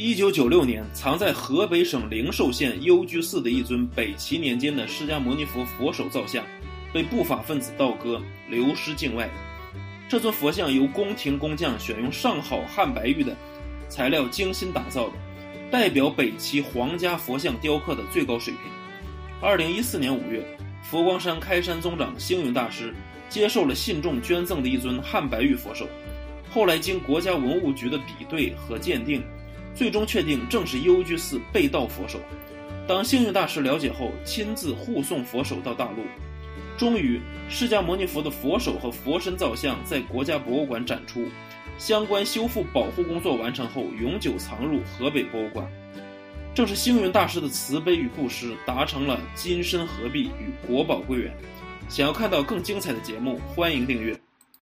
一九九六年，藏在河北省灵寿县幽居寺的一尊北齐年间的释迦牟尼佛佛手造像，被不法分子盗割，流失境外。这尊佛像由宫廷工匠选用上好汉白玉的材料精心打造的，代表北齐皇家佛像雕刻的最高水平。二零一四年五月，佛光山开山宗长星云大师接受了信众捐赠的一尊汉白玉佛手，后来经国家文物局的比对和鉴定，最终确定正是幽居寺被盗佛手。当幸运大师了解后，亲自护送佛手到大陆。终于，释迦牟尼佛的佛手和佛身造像在国家博物馆展出，相关修复保护工作完成后，永久藏入河北博物馆。正是星云大师的慈悲与布施，达成了金身合璧与国宝归元。想要看到更精彩的节目，欢迎订阅。